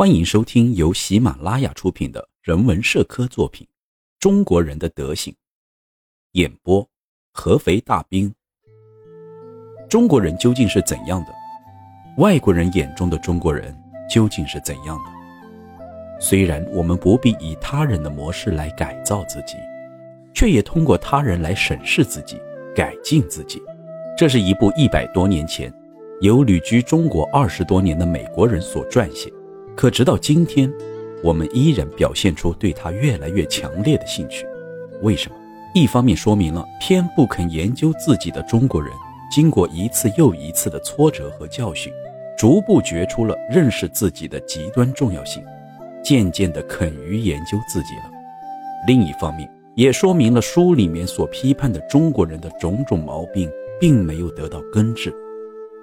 欢迎收听由喜马拉雅出品的人文社科作品《中国人的德行》，演播合肥大兵。中国人究竟是怎样的？外国人眼中的中国人究竟是怎样的？虽然我们不必以他人的模式来改造自己，却也通过他人来审视自己、改进自己。这是一部一百多年前由旅居中国二十多年的美国人所撰写。可直到今天，我们依然表现出对他越来越强烈的兴趣。为什么？一方面说明了偏不肯研究自己的中国人，经过一次又一次的挫折和教训，逐步觉出了认识自己的极端重要性，渐渐的肯于研究自己了。另一方面，也说明了书里面所批判的中国人的种种毛病，并没有得到根治，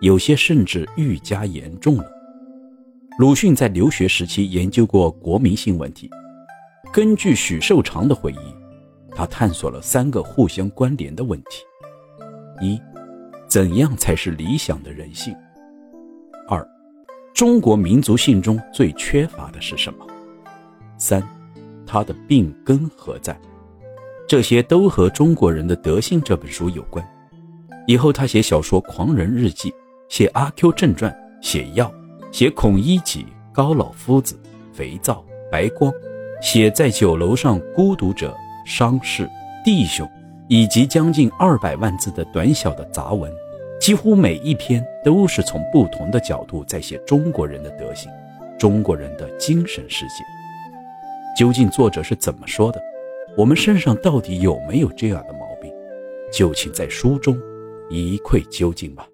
有些甚至愈加严重了。鲁迅在留学时期研究过国民性问题。根据许寿裳的回忆，他探索了三个互相关联的问题：一、怎样才是理想的人性？二、中国民族性中最缺乏的是什么？三、它的病根何在？这些都和《中国人的德性》这本书有关。以后他写小说《狂人日记》，写《阿 Q 正传》，写药。写孔乙己、高老夫子、肥皂、白光，写在酒楼上孤独者、伤势、弟兄，以及将近二百万字的短小的杂文，几乎每一篇都是从不同的角度在写中国人的德行，中国人的精神世界。究竟作者是怎么说的？我们身上到底有没有这样的毛病？就请在书中一窥究竟吧。